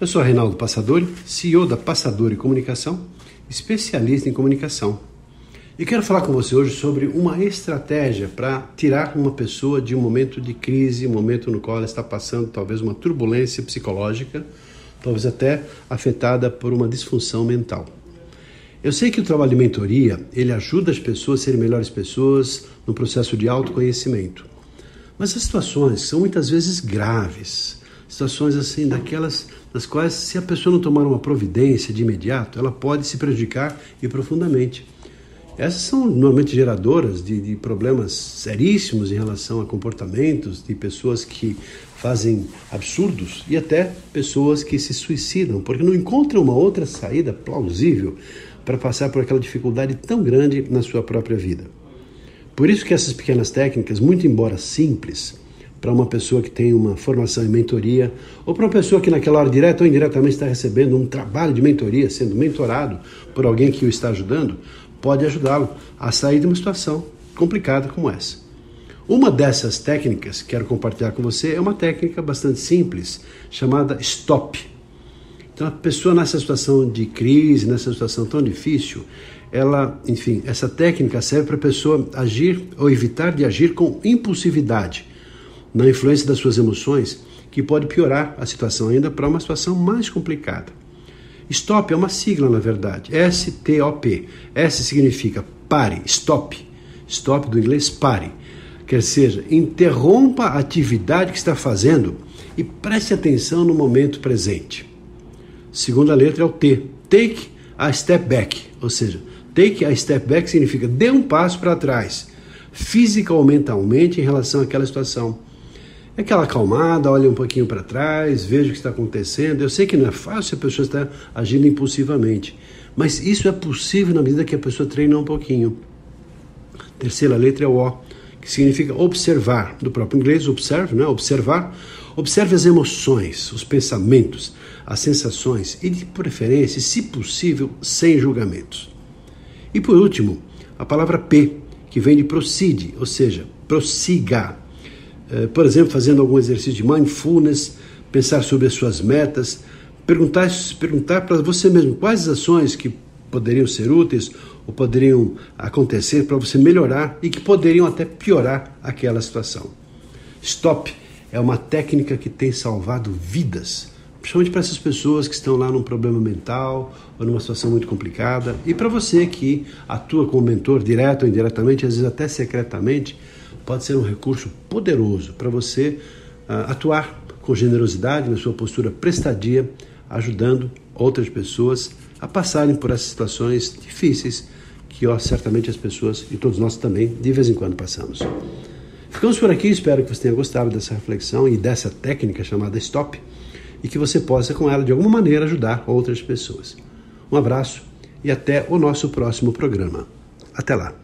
Eu sou Reinaldo Passadori, CEO da Passadori Comunicação, especialista em comunicação. E quero falar com você hoje sobre uma estratégia para tirar uma pessoa de um momento de crise, um momento no qual ela está passando talvez uma turbulência psicológica, talvez até afetada por uma disfunção mental. Eu sei que o trabalho de mentoria, ele ajuda as pessoas a serem melhores pessoas no processo de autoconhecimento. Mas as situações são muitas vezes graves, situações assim daquelas das quais se a pessoa não tomar uma providência de imediato, ela pode se prejudicar e profundamente. Essas são normalmente geradoras de, de, problemas seríssimos em relação a comportamentos de pessoas que fazem absurdos e até pessoas que se suicidam, porque não encontram uma outra saída plausível para passar por aquela dificuldade tão grande na sua própria vida. Por isso que essas pequenas técnicas, muito embora simples, para uma pessoa que tem uma formação em mentoria, ou para uma pessoa que naquela hora, direta ou indiretamente, está recebendo um trabalho de mentoria, sendo mentorado por alguém que o está ajudando, pode ajudá-lo a sair de uma situação complicada como essa. Uma dessas técnicas que quero compartilhar com você é uma técnica bastante simples, chamada STOP. Então, a pessoa nessa situação de crise, nessa situação tão difícil, ela, enfim, essa técnica serve para a pessoa agir ou evitar de agir com impulsividade na influência das suas emoções, que pode piorar a situação ainda para uma situação mais complicada. Stop é uma sigla, na verdade. S-T-O-P. S significa pare, stop. Stop do inglês pare. Quer seja, interrompa a atividade que está fazendo e preste atenção no momento presente. Segunda letra é o T. Take a step back. Ou seja, take a step back significa dê um passo para trás, física ou mentalmente, em relação àquela situação aquela acalmada, olha um pouquinho para trás, veja o que está acontecendo. Eu sei que não é fácil a pessoa estar agindo impulsivamente, mas isso é possível na medida que a pessoa treina um pouquinho. Terceira letra é o O, que significa observar, do próprio inglês, observe, né? observar. Observe as emoções, os pensamentos, as sensações e, de preferência, se possível, sem julgamentos. E por último, a palavra P, que vem de procede, ou seja, prossiga por exemplo, fazendo algum exercício de mindfulness, pensar sobre as suas metas, perguntar, perguntar para você mesmo quais ações que poderiam ser úteis ou poderiam acontecer para você melhorar e que poderiam até piorar aquela situação. Stop é uma técnica que tem salvado vidas, principalmente para essas pessoas que estão lá num problema mental ou numa situação muito complicada e para você que atua como mentor direto ou indiretamente, às vezes até secretamente pode ser um recurso poderoso para você uh, atuar com generosidade na sua postura prestadia, ajudando outras pessoas a passarem por essas situações difíceis que ó, certamente as pessoas e todos nós também de vez em quando passamos. Ficamos por aqui, espero que você tenha gostado dessa reflexão e dessa técnica chamada Stop e que você possa com ela de alguma maneira ajudar outras pessoas. Um abraço e até o nosso próximo programa. Até lá.